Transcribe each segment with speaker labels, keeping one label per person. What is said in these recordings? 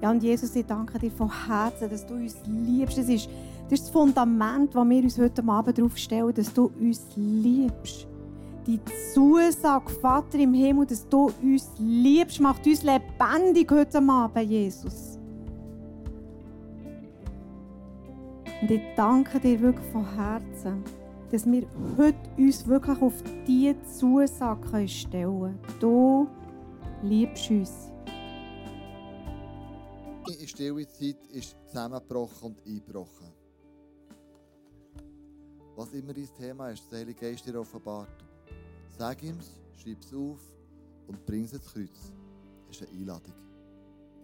Speaker 1: Ja, und Jesus, ich danke dir von Herzen, dass du uns liebst. Das ist, das Fundament, das wir uns heute Abend darauf stellen, dass du uns liebst. Die Zusage, Vater im Himmel, dass du uns liebst, macht uns lebendig heute Abend, Jesus. Und ich danke dir wirklich von Herzen, dass wir heute uns wirklich auf diese Zusage stellen können. Du liebst uns
Speaker 2: stille Zeit ist zusammengebrochen und eingebrochen. Was immer dein Thema ist, der Heilige Geist dir offenbart. Sag ihm schreib es auf und bring es ins Kreuz. Das ist eine Einladung.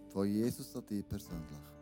Speaker 2: Von Jesus an dich persönlich.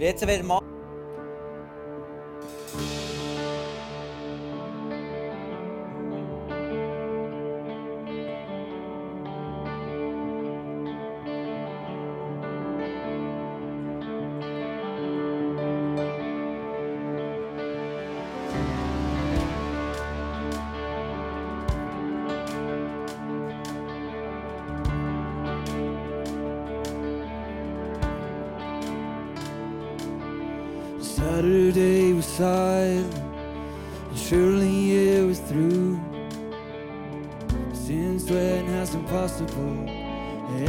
Speaker 3: Wir jetzt wieder machen.
Speaker 4: Saturday was silent, and surely it was through. Since when has impossible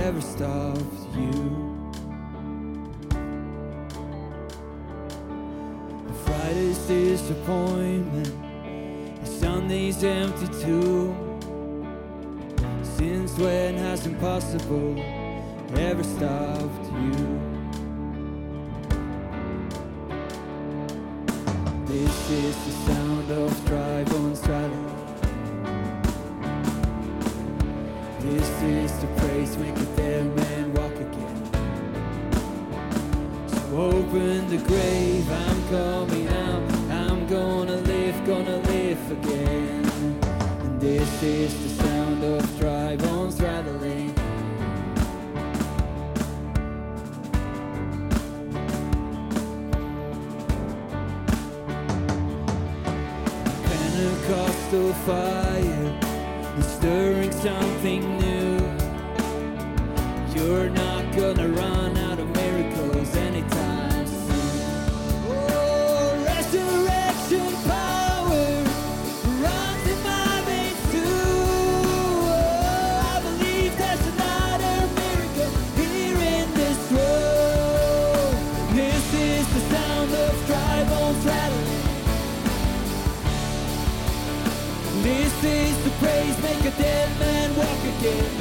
Speaker 4: ever stopped you? Friday's disappointment, Sunday's empty too. Since when has impossible ever stopped you? This is the sound of dry on rattling. This is the praise make a dead man walk again. So open the grave, I'm coming out. I'm gonna live, gonna live again. And this is the Fire is stirring something new. You're not gonna run again.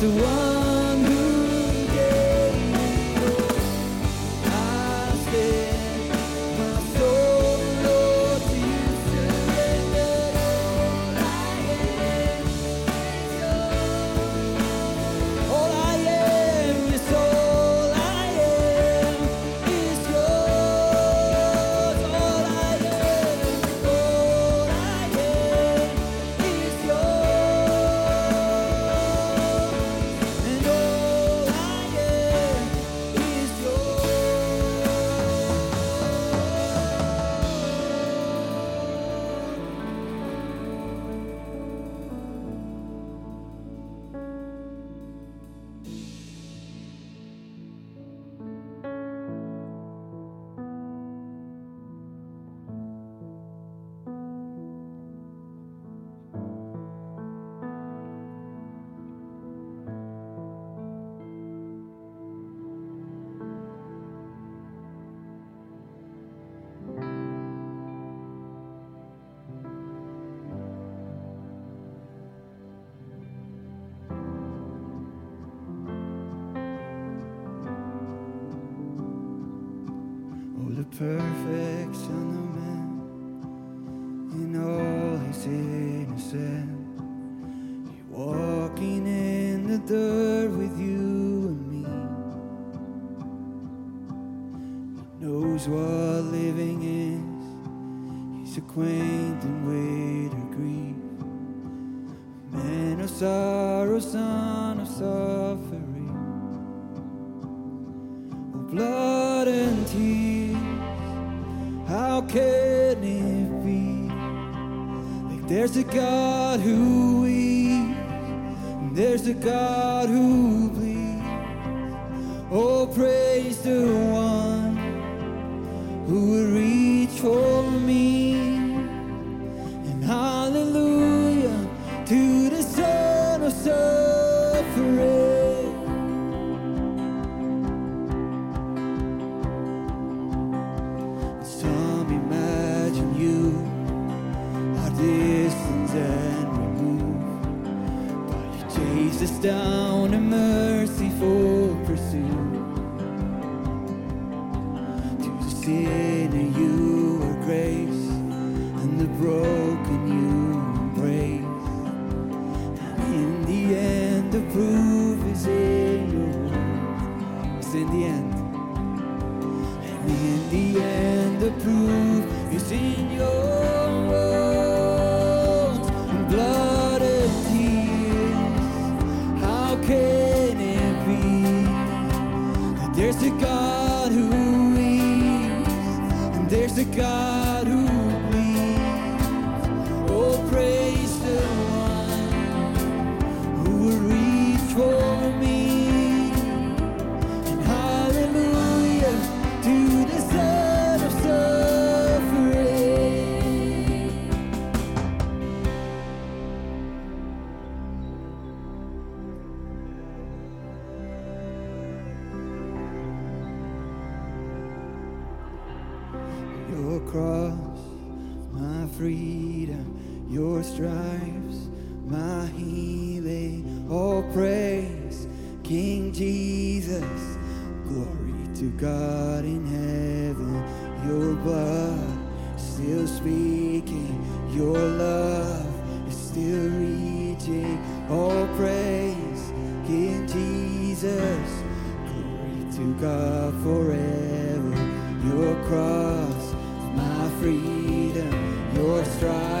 Speaker 4: the one perfect Son of Man in all his innocence. You're walking in the dirt with you and me. He knows what living is, he's acquainted with our grief. Man of sorrow, son of sorrow. There's a God who weeps, there's a God who bleeds. Oh, praise the one who will reach for me. down. de. forever. Your cross my freedom. Your stride.